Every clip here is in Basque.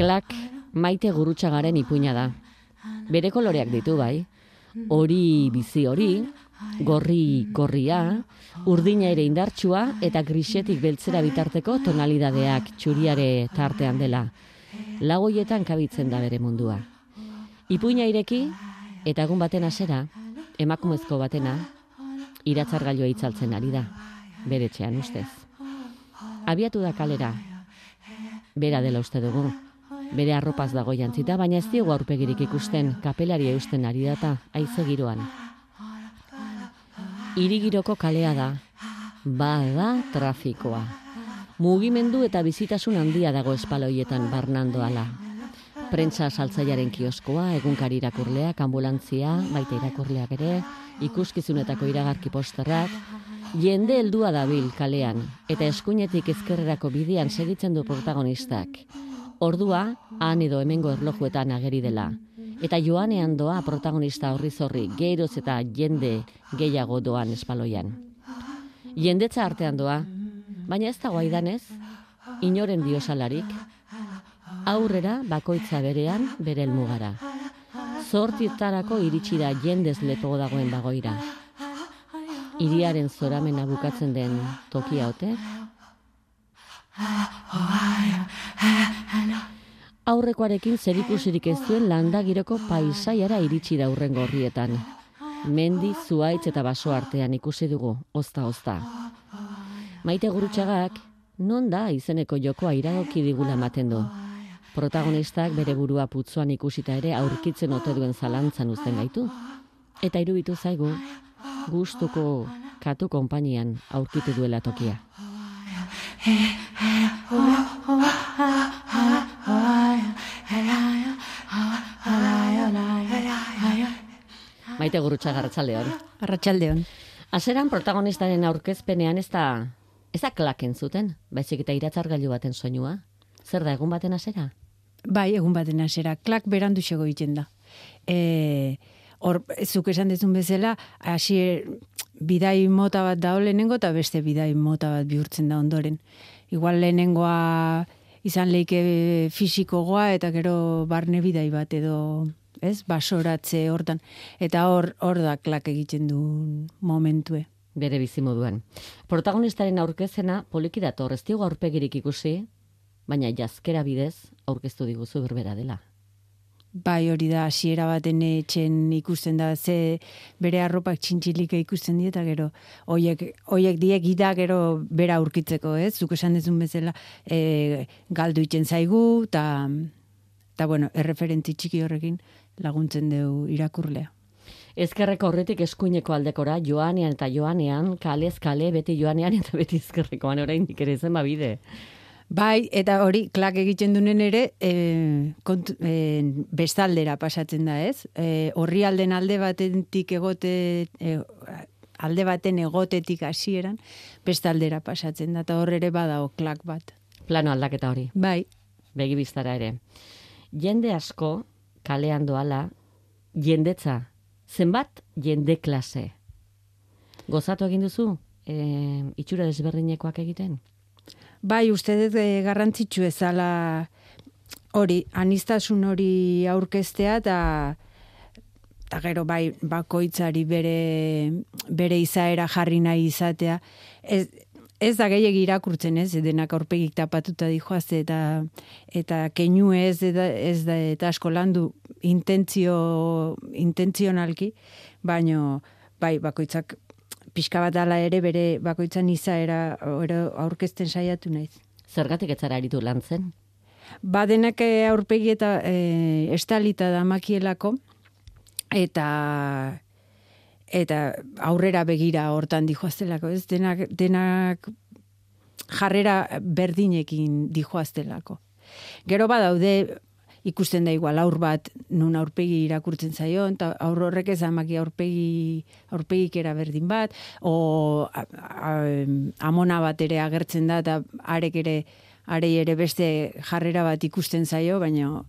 Klak maite gurutxagaren ipuina da. Bere koloreak ditu bai. Hori bizi hori, gorri gorria, urdina ere indartsua eta grisetik beltzera bitarteko tonalidadeak txuriare tartean dela. Lagoietan kabitzen da bere mundua. Ipuina ireki eta egun baten hasera, emakumezko batena, iratzargailua itzaltzen ari da, bere txean ustez. Abiatu da kalera, bera dela uste dugu, bere arropaz dago jantzita, baina ez diogu aurpegirik ikusten kapelari eusten ari data, aize giroan. Irigiroko kalea da, bada trafikoa. Mugimendu eta bizitasun handia dago espaloietan barnando ala. Prentsa saltzaiaren kioskoa, egunkari irakurleak, ambulantzia, baita irakurleak ere, ikuskizunetako iragarki posterrak, jende heldua dabil kalean, eta eskuinetik ezkerrerako bidean segitzen du protagonistak. Ordua, han edo hemengo erlojuetan ageri dela. Eta joanean doa protagonista horri zorri, geroz eta jende gehiago doan espaloian. Jendetza artean doa, baina ez dago aidanez, inoren diosalarik, aurrera bakoitza berean bere elmugara. Zortietarako iritsi da jendez lepo dagoen bagoira. Iriaren zoramena bukatzen den tokia ote? Aurrekoarekin zerikusirik ez duen landagiroko paisaiara iritsi da urren gorrietan. Mendi, zuaitz eta baso artean ikusi dugu, ozta-ozta. Maite gurutxagak, non da izeneko jokoa iragoki digula ematen du. Protagonistak bere burua putzuan ikusita ere aurkitzen ote duen zalantzan uzten gaitu. Eta irubitu zaigu, gustuko katu konpainian aurkitu duela tokia. Maite gurutxa garratxaldeon. Arratxaldeon. Azeran protagonistaren aurkezpenean ez da, ez da klaken zuten, baizik eta iratzargailu baten soinua. Zer da egun baten azera? Bai, egun baten hasera. Klak berandu xego egiten da. E, hor, zuk esan dezun bezala, hasi bidai mota bat da lehenengo eta beste bidai mota bat bihurtzen da ondoren. Igual lehenengoa izan leike fisikogoa eta gero barne bidai bat edo ez, basoratze hortan. Eta hor, hor da klak egiten du momentue. Bere bizi moduan. Protagonistaren aurkezena poliki dator, ez diogu aurpegirik ikusi, baina jazkera bidez aurkeztu diguzu berbera dela. Bai, hori da, hasiera baten etxen ikusten da, ze bere arropak txintxilika ikusten die, eta gero, oiek, oiek diek gida gero bera aurkitzeko, ez? Zuk esan dezun bezala, e, galdu itzen zaigu, eta, eta bueno, erreferentzi txiki horrekin laguntzen dugu irakurlea. Ezkerreko horretik eskuineko aldekora, joanean eta joanean, kalez kale, beti joanean eta beti ezkerrekoan orain ere zen bide. Bai, eta hori, klak egiten dunen ere, e, kont, e, bestaldera pasatzen da, ez? E, horri alden alde batetik egote, e, alde baten egotetik hasieran bestaldera pasatzen da, eta hor ere badao klak bat. Plano aldaketa hori. Bai. Begi biztara ere. Jende asko, kalean doala, jendetza, zenbat jende klase. Gozatu egin duzu, e, itxura desberdinekoak egiten? Bai, uste dut e, garrantzitsu ezala hori, anistasun hori aurkeztea eta eta gero bai bakoitzari bere bere izaera jarri nahi izatea. Ez, ez da gehiegi irakurtzen ez, denak aurpegik tapatuta dijoazte eta eta keinu ez, ez, ez da eta asko landu intentzio intentzionalki, baino bai bakoitzak pixka bat ala ere bere bakoitzan izaera aurkezten saiatu naiz. Zergatik etzara aritu lan zen? Badenak eh, aurpegi eta e, estalita da makielako, eta eta aurrera begira hortan dijoaztelako, ez? Denak, denak jarrera berdinekin dijoaztelako. Gero badaude ikusten da igual aur bat nun aurpegi irakurtzen zaio eta aur horrek ez amaki aurpegi aurpegik era berdin bat o amona bat ere agertzen da eta arek ere arei ere beste jarrera bat ikusten zaio baina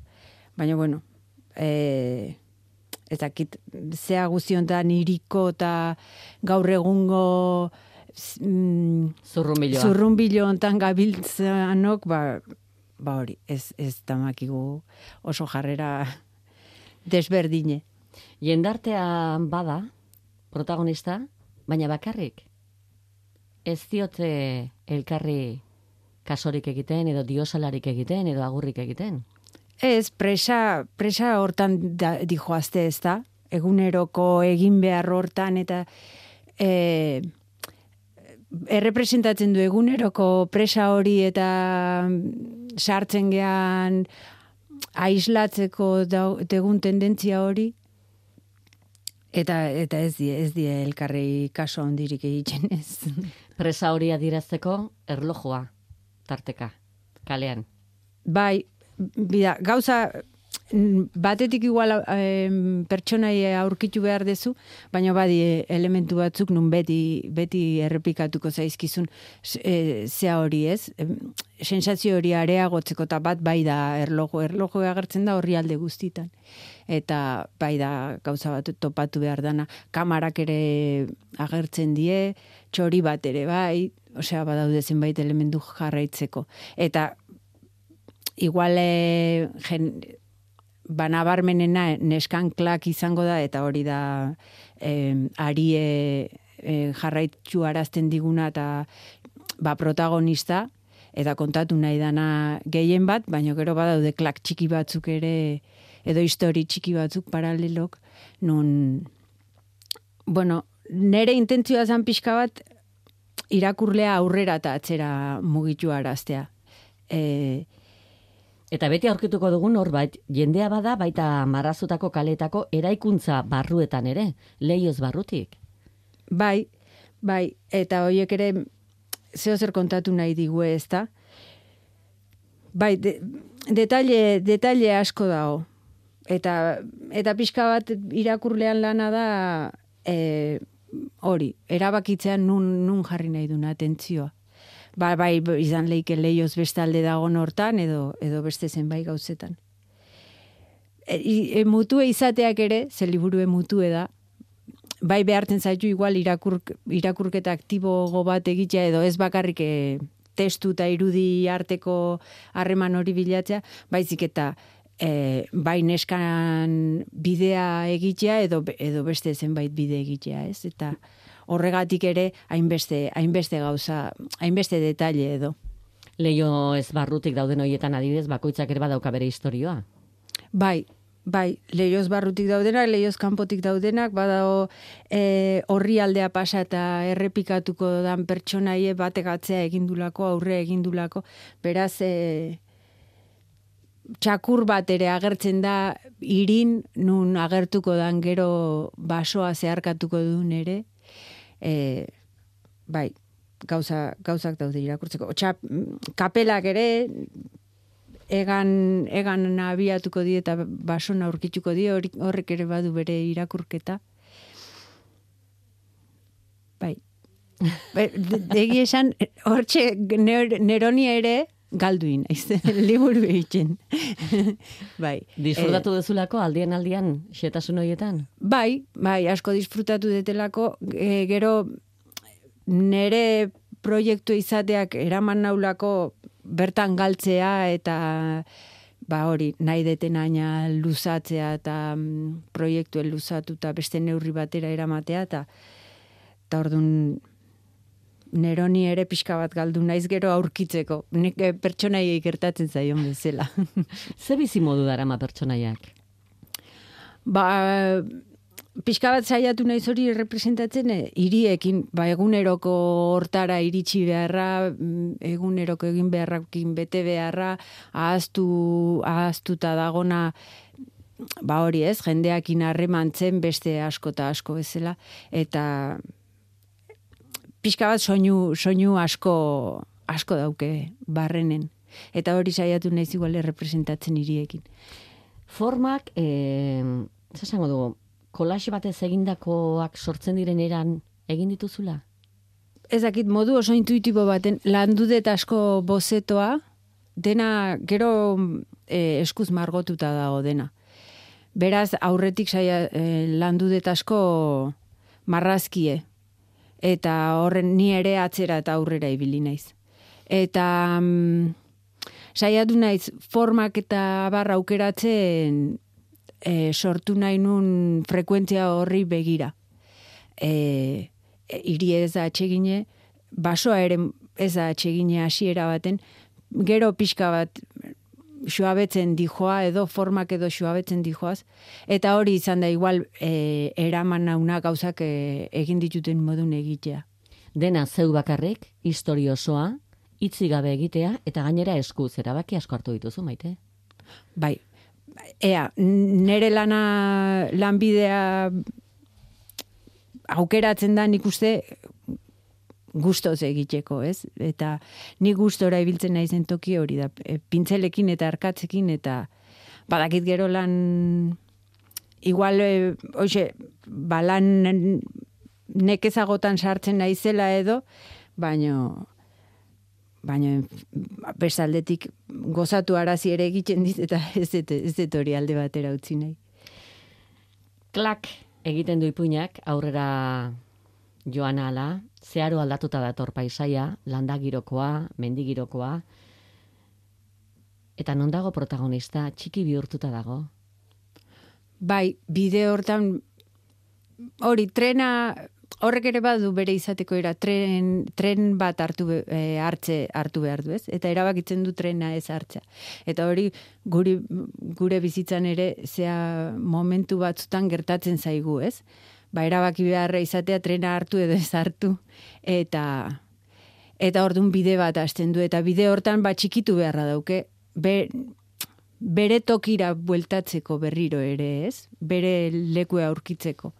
baina bueno e, ezakit, zea guztiontan iriko eta gaur egungo mm, zurrunbilo zurrunbilo ontan gabiltzanok, ba, ba hori, ez, ez tamakigu oso jarrera desberdine. Jendartean bada, protagonista, baina bakarrik. Ez diote elkarri kasorik egiten, edo diosalarik egiten, edo agurrik egiten. Ez, presa, presa hortan da, dijoazte ez da, eguneroko egin behar hortan, eta e, errepresentatzen du eguneroko presa hori eta sartzen gean aislatzeko degun tendentzia hori, Eta eta ez die ez die elkarri kaso hondirik egiten ez. Presa hori adirazteko erlojua tarteka kalean. Bai, bida, gauza batetik igual eh, pertsonai aurkitu behar dezu, baina badi elementu batzuk nun beti, beti errepikatuko zaizkizun e, zea hori ez. sensazio hori areagotzeko eta bat bai da erlogo, erlogo agertzen da horri alde guztitan. Eta bai da gauza bat topatu behar dana, kamarak ere agertzen die, txori bat ere bai, osea badaude zenbait elementu jarraitzeko. Eta igual e, banabarmenena neskan klak izango da, eta hori da eh, arie eh, jarraitzu arazten diguna eta ba, protagonista, eta kontatu nahi dana gehien bat, baina gero badaude klak txiki batzuk ere, edo histori txiki batzuk paralelok, nun, bueno, nere intentzioa zan pixka bat, irakurlea aurrera eta atzera mugitu araztea. E, Eta beti aurkituko dugun norbait, jendea bada baita marrazutako kaletako eraikuntza barruetan ere, leioz barrutik. Bai, bai, eta horiek ere zeo zer kontatu nahi digu ez da. Bai, de, detalle, detalle asko dago. Eta, eta pixka bat irakurlean lana da e, hori, erabakitzean nun, nun jarri nahi duna atentzioa ba, bai izan leike leioz bestalde dago hortan edo edo beste zenbait gauzetan. E, e, mutue izateak ere, ze liburu mutue da, bai behartzen zaitu igual irakur, irakurketa aktibo bat egitea edo ez bakarrik e, testu eta irudi arteko harreman hori bilatzea, baizik eta e, bai neskan bidea egitea edo, edo beste zenbait bide egitea, ez? Eta horregatik ere hainbeste hainbeste gauza, hainbeste detaile edo. Leio ez barrutik dauden hoietan adibidez bakoitzak ere badauka bere historioa. Bai, bai, leioz barrutik daudenak, leioz kanpotik daudenak, badago e, horri aldea pasa eta errepikatuko dan pertsonaie bategatzea egindulako, aurre egindulako, beraz, e, txakur bat ere agertzen da irin, nun agertuko dan gero basoa zeharkatuko duen ere, e, bai, gauza, gauzak daude irakurtzeko. Otsa, kapelak ere, egan, egan abiatuko die eta basona aurkituko die, horrek ere badu bere irakurketa. Bai. Degi esan, hortxe neroni ere, galduin, aiz, liburu egiten. bai. Disfrutatu e, dezulako aldien aldian, xetasun horietan? Bai, bai, asko disfrutatu detelako, e, gero nere proiektu izateak eraman naulako bertan galtzea eta ba hori, nahi deten luzatzea eta mm, proiektuen luzatu eta beste neurri batera eramatea eta eta orduan neroni ere pixka bat galdu naiz gero aurkitzeko. Nik eh, pertsonaiei gertatzen zaion bezala. Ze bizi modu darama pertsonaiak? Ba, pixka bat saiatu naiz hori representatzen eh, hiriekin, ba, eguneroko hortara iritsi beharra, mm, eguneroko egin beharrakin bete beharra, ahaztu, ahaztuta dagona, ba hori ez, jendeakin harremantzen beste asko eta asko bezala, eta pixka bat soinu, soinu asko, asko dauke barrenen. Eta hori saiatu naiz igual representatzen hiriekin. Formak, eh, zasango dugu, kolaxe batez egindakoak sortzen diren eran egin dituzula? Ezakit modu oso intuitibo baten, landu dut asko bozetoa, dena gero e, eskuz margotuta dago dena. Beraz, aurretik saia e, landu dut asko marrazkie. Eta horren ni ere atzera eta aurrera ibili naiz. Eta mm, saiatu naiz formak eta barra aukeratzen e, sortu nahi nun frekuentzia horri begira. E, e, iri ez da atxegine, basoa ere ez da atxegine hasiera baten, gero pixka bat suabetzen dijoa edo formak edo suabetzen dijoaz eta hori izan da igual e, eraman nauna gauzak e, egin dituten modun egitea. Dena zeu bakarrik, historio osoa, itzi gabe egitea eta gainera eskuz erabaki asko hartu dituzu maite. Bai. Ea, nere lana lanbidea aukeratzen da nik uste gustoz egiteko, ez? Eta ni gustora ibiltzen naizen toki hori da, e, pintzelekin eta arkatzekin eta badakit gero lan igual e, hoxe, balan nekezagotan sartzen naizela edo, baino baina besaldetik gozatu arazi ere egiten dit eta ez dut, ez dut hori alde batera utzi nahi. Klak egiten du ipuinak aurrera joan ala, zeharo aldatuta dator paisaia, landagirokoa, mendigirokoa, eta non dago protagonista, txiki bihurtuta dago? Bai, bide hortan, hori, trena, horrek ere badu bere izateko era, tren, tren bat hartu, e, hartze hartu behar du, ez? Eta erabakitzen du trena ez hartza. Eta hori, guri, gure bizitzan ere, zea momentu batzutan gertatzen zaigu, ez? Ba, erabaki beharra izatea trena hartu edo ez hartu. Eta, eta orduan bide bat hasten du. Eta bide hortan ba, txikitu beharra dauke. Be, bere tokira bueltatzeko berriro ere ez. Bere lekue aurkitzeko.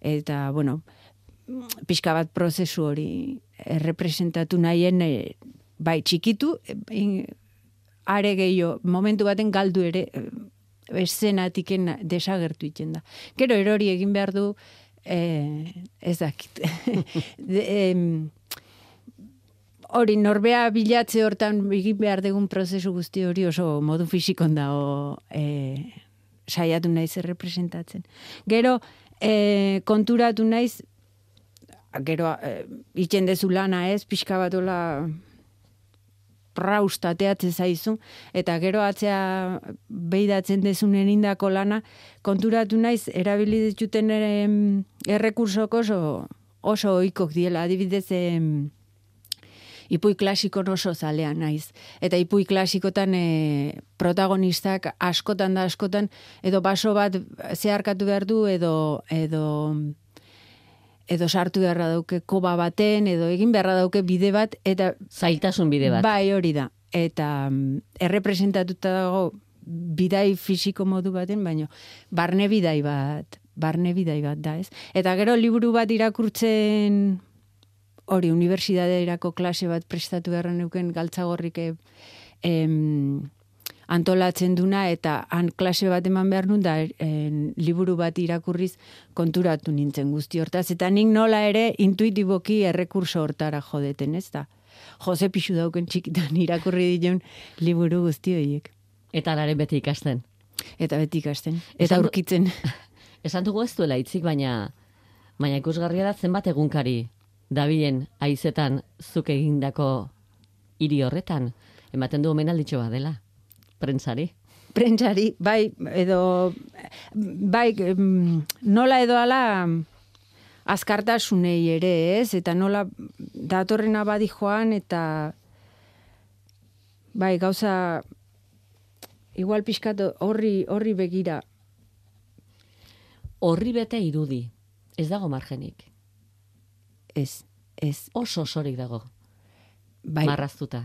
Eta, bueno, pixka bat prozesu hori errepresentatu nahien e, bai txikitu, e, are gehiago, momentu baten galdu ere, eszenatik desagertu iten da. Gero erori egin behar du, eh, ez dakit. hori, norbea bilatze hortan egin behar dugun prozesu guzti hori oso modu fizikon da o, eh, saiatu naiz errepresentatzen. Gero, eh, konturatu naiz, gero, eh, itxen dezu lana ez, pixka batola raustateatzen zaizu, eta gero atzea behidatzen dezunen indako lana, konturatu naiz, erabili dituten errekursok oso, oso oikok diela, adibidez, em, ipui klasiko oso zalea naiz. Eta ipui klasikotan e, protagonistak askotan da askotan, edo baso bat zeharkatu behar du, edo, edo edo sartu beharra dauke koba baten, edo egin beharra dauke bide bat, eta... Zailtasun bide bat. Bai, hori da. Eta mm, errepresentatuta dago bidai fisiko modu baten, baino barne bidai bat, barne bidai bat da, ez? Eta gero liburu bat irakurtzen hori, unibertsitateerako klase bat prestatu beharra neuken galtzagorrik em, antolatzen duna eta han klase bat eman behar nun da liburu bat irakurriz konturatu nintzen guzti hortaz. Eta nik nola ere intuitiboki errekurso hortara jodeten, ez da? Jose pixu dauken txikitan irakurri ditun liburu guzti horiek. Eta lare beti ikasten. Eta beti ikasten. Eta Esan aurkitzen. Esan dugu ez duela itzik, baina baina ikusgarria da zenbat egunkari dabilen aizetan zuk egindako hiri horretan. Ematen du omenalditxo bat dela prentsari. Prentsari, bai, edo, bai, nola edo ala azkartasunei ere, ez? Eta nola datorren abadi joan, eta bai, gauza, igual pixkatu horri, horri begira. Horri bete irudi, ez dago margenik. Ez, ez. Oso osorik dago. Bai. Marraztuta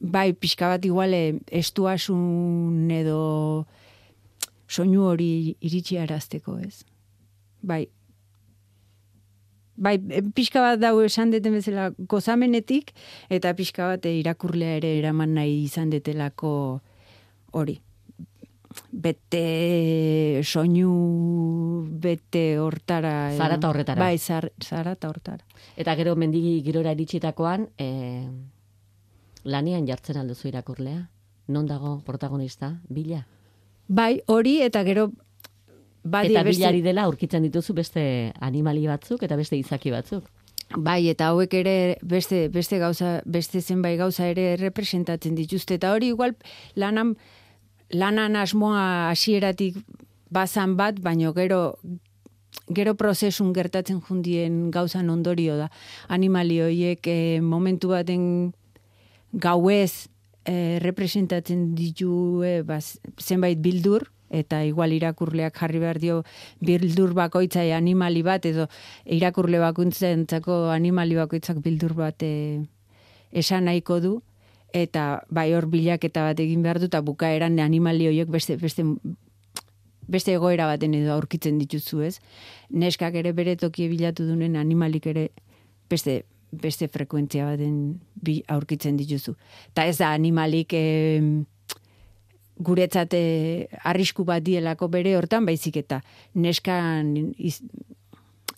bai, pixka bat iguale estuasun edo soinu hori iritsi arazteko, ez? Bai. Bai, pixka bat dau esan deten bezala gozamenetik, eta pixka bat irakurlea ere eraman nahi izan detelako hori. Bete soinu, bete hortara. Zarata horretara. Bai, zar, zarata hortara. Eta gero mendigi girora iritsitakoan, eh, lanian jartzen alduzu irakurlea? Non dago protagonista? Bila? Bai, hori eta gero badi eta beste- bilari dela aurkitzen dituzu beste animali batzuk eta beste izaki batzuk. Bai, eta hauek ere beste, beste gauza, beste zenbait gauza ere representatzen dituzte. Eta hori igual lanan, lanan asmoa hasieratik bazan bat, baino gero gero prozesun gertatzen jundien gauzan ondorio da. Animali horiek eh, momentu baten gauez eh, representatzen ditu eh, baz, zenbait bildur, eta igual irakurleak jarri behar dio bildur bakoitzai animali bat, edo irakurle bakuntzentzako animali bakoitzak bildur bat eh, esan nahiko du, eta bai hor bilaketa bat egin behar du, eta bukaeran animali horiek beste, beste beste egoera baten edo aurkitzen dituzu, ez? Neskak ere bere tokie bilatu dunen animalik ere beste beste frekuentzia baten bi aurkitzen dituzu. Ta ez da animalik eh, guretzat eh, arrisku bat dielako bere hortan baizik eta neskan iz,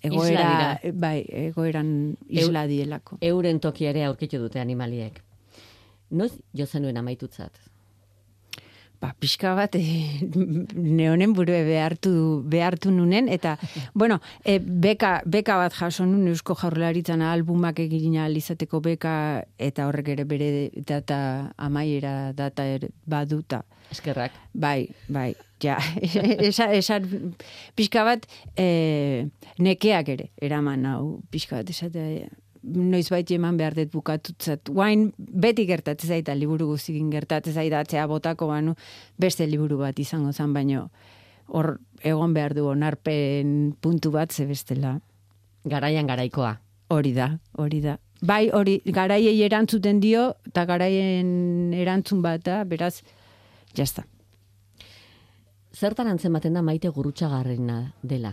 egoera, bai, egoeran isla dielako. Euren toki ere aurkitu dute animaliek. Noiz jo zenuen amaitutzat? Ba, pixka bat e, neonen burue behartu, behartu nunen, eta, bueno, e, beka, beka bat jaso nun Eusko Jaurlaritzan albumak egin ahal izateko beka, eta horrek ere bere data amaiera data ere baduta. Eskerrak. Bai, bai, ja, esan, esan pixka bat e, nekeak ere, eraman hau, pixka bat esatea, noiz bait eman behar dut bukatutzat. Guain beti gertatzen zaita liburu guztikin gertatzen zaita atzea botako banu beste liburu bat izango zan, baino hor egon behar du onarpen puntu bat ze bestela. Garaian garaikoa. Hori da, hori da. Bai, hori, garaiei erantzuten dio, eta garaien erantzun bat da, beraz, jazta. Zertan antzematen da maite gurutxagarrena dela?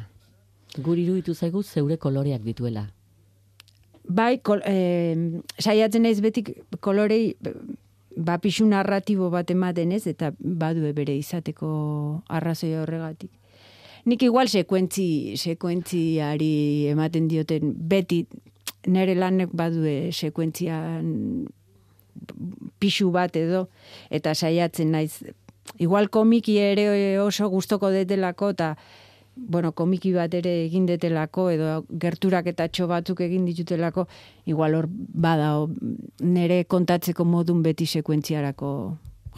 Guri iruditu zaigu zeure koloreak dituela. Bai, kol, eh, saiatzen naiz betik kolorei ba pixu narratibo bat ematen ez, eta badue bere izateko arrazoia horregatik. Nik igual sekuentzi, sekuentziari ematen dioten beti nere lanek badue sekuentzian pixu bat edo, eta saiatzen naiz. Igual komiki ere oso gustoko detelako, eta bueno, komiki bat ere egin detelako, edo gerturak eta txo batzuk egin ditutelako, igual hor bada nere kontatzeko modun beti sekuentziarako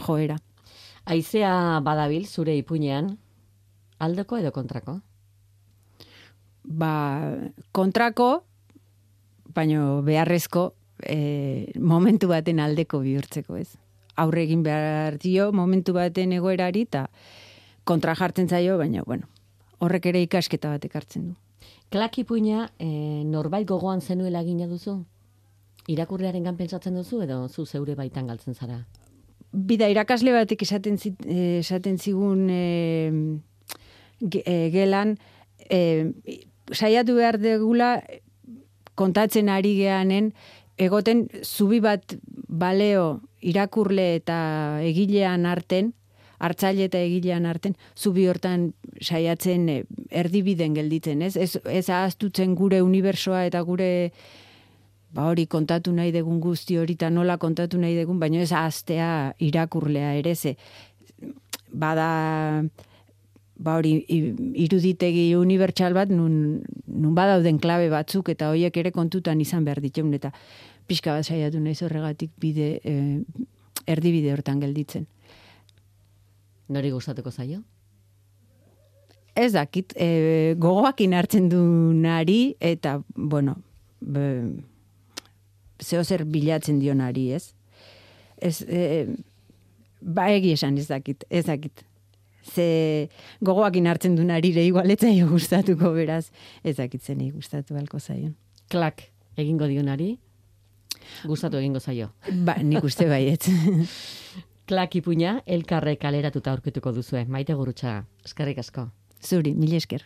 joera. Aizea badabil zure ipuinean, aldeko edo kontrako? Ba, kontrako, baino beharrezko e, momentu baten aldeko bihurtzeko ez. Aurre egin behar dio momentu baten egoerari eta kontra jartzen zaio, baina bueno, horrek ere ikasketa bat ekartzen du. Klak ipuina e, norbait gogoan zenuela gina duzu? Irakurlearen pentsatzen duzu edo zu zeure baitan galtzen zara? Bida irakasle batek esaten, zit, eh, esaten zigun e, ge, e, gelan, e, saiatu behar degula kontatzen ari geanen, egoten zubi bat baleo irakurle eta egilean arten, hartzaile eta egilean arten, zubi hortan saiatzen e, erdibiden gelditzen, ez? Ez, ez ahaztutzen gure unibersoa eta gure ba hori kontatu nahi degun guzti hori eta nola kontatu nahi degun, baina ez ahaztea irakurlea ere, ze bada ba hori iruditegi unibertsal bat nun, nun badauden klabe batzuk eta hoiek ere kontutan izan behar ditun eta pixka bat saiatu naiz horregatik bide eh, erdibide hortan gelditzen. Nori gustatuko zaio? Ez dakit, e, gogoakin hartzen du nari eta, bueno, be, zeo zer bilatzen dio nari, ez? Ez, e, ba egi esan ez dakit, ez dakit. Ze gogoakin hartzen du narire igualetzaio gustatuko beraz, ez dakit zenei gustatu balko zaion. Klak egingo dionari, gustatu egingo zaio. Ba, nik uste baiet. Klak ipuina, elkarre kaleratuta aurkituko duzue, maite gurutxa, eskerrik asko. Zuri, mil esker.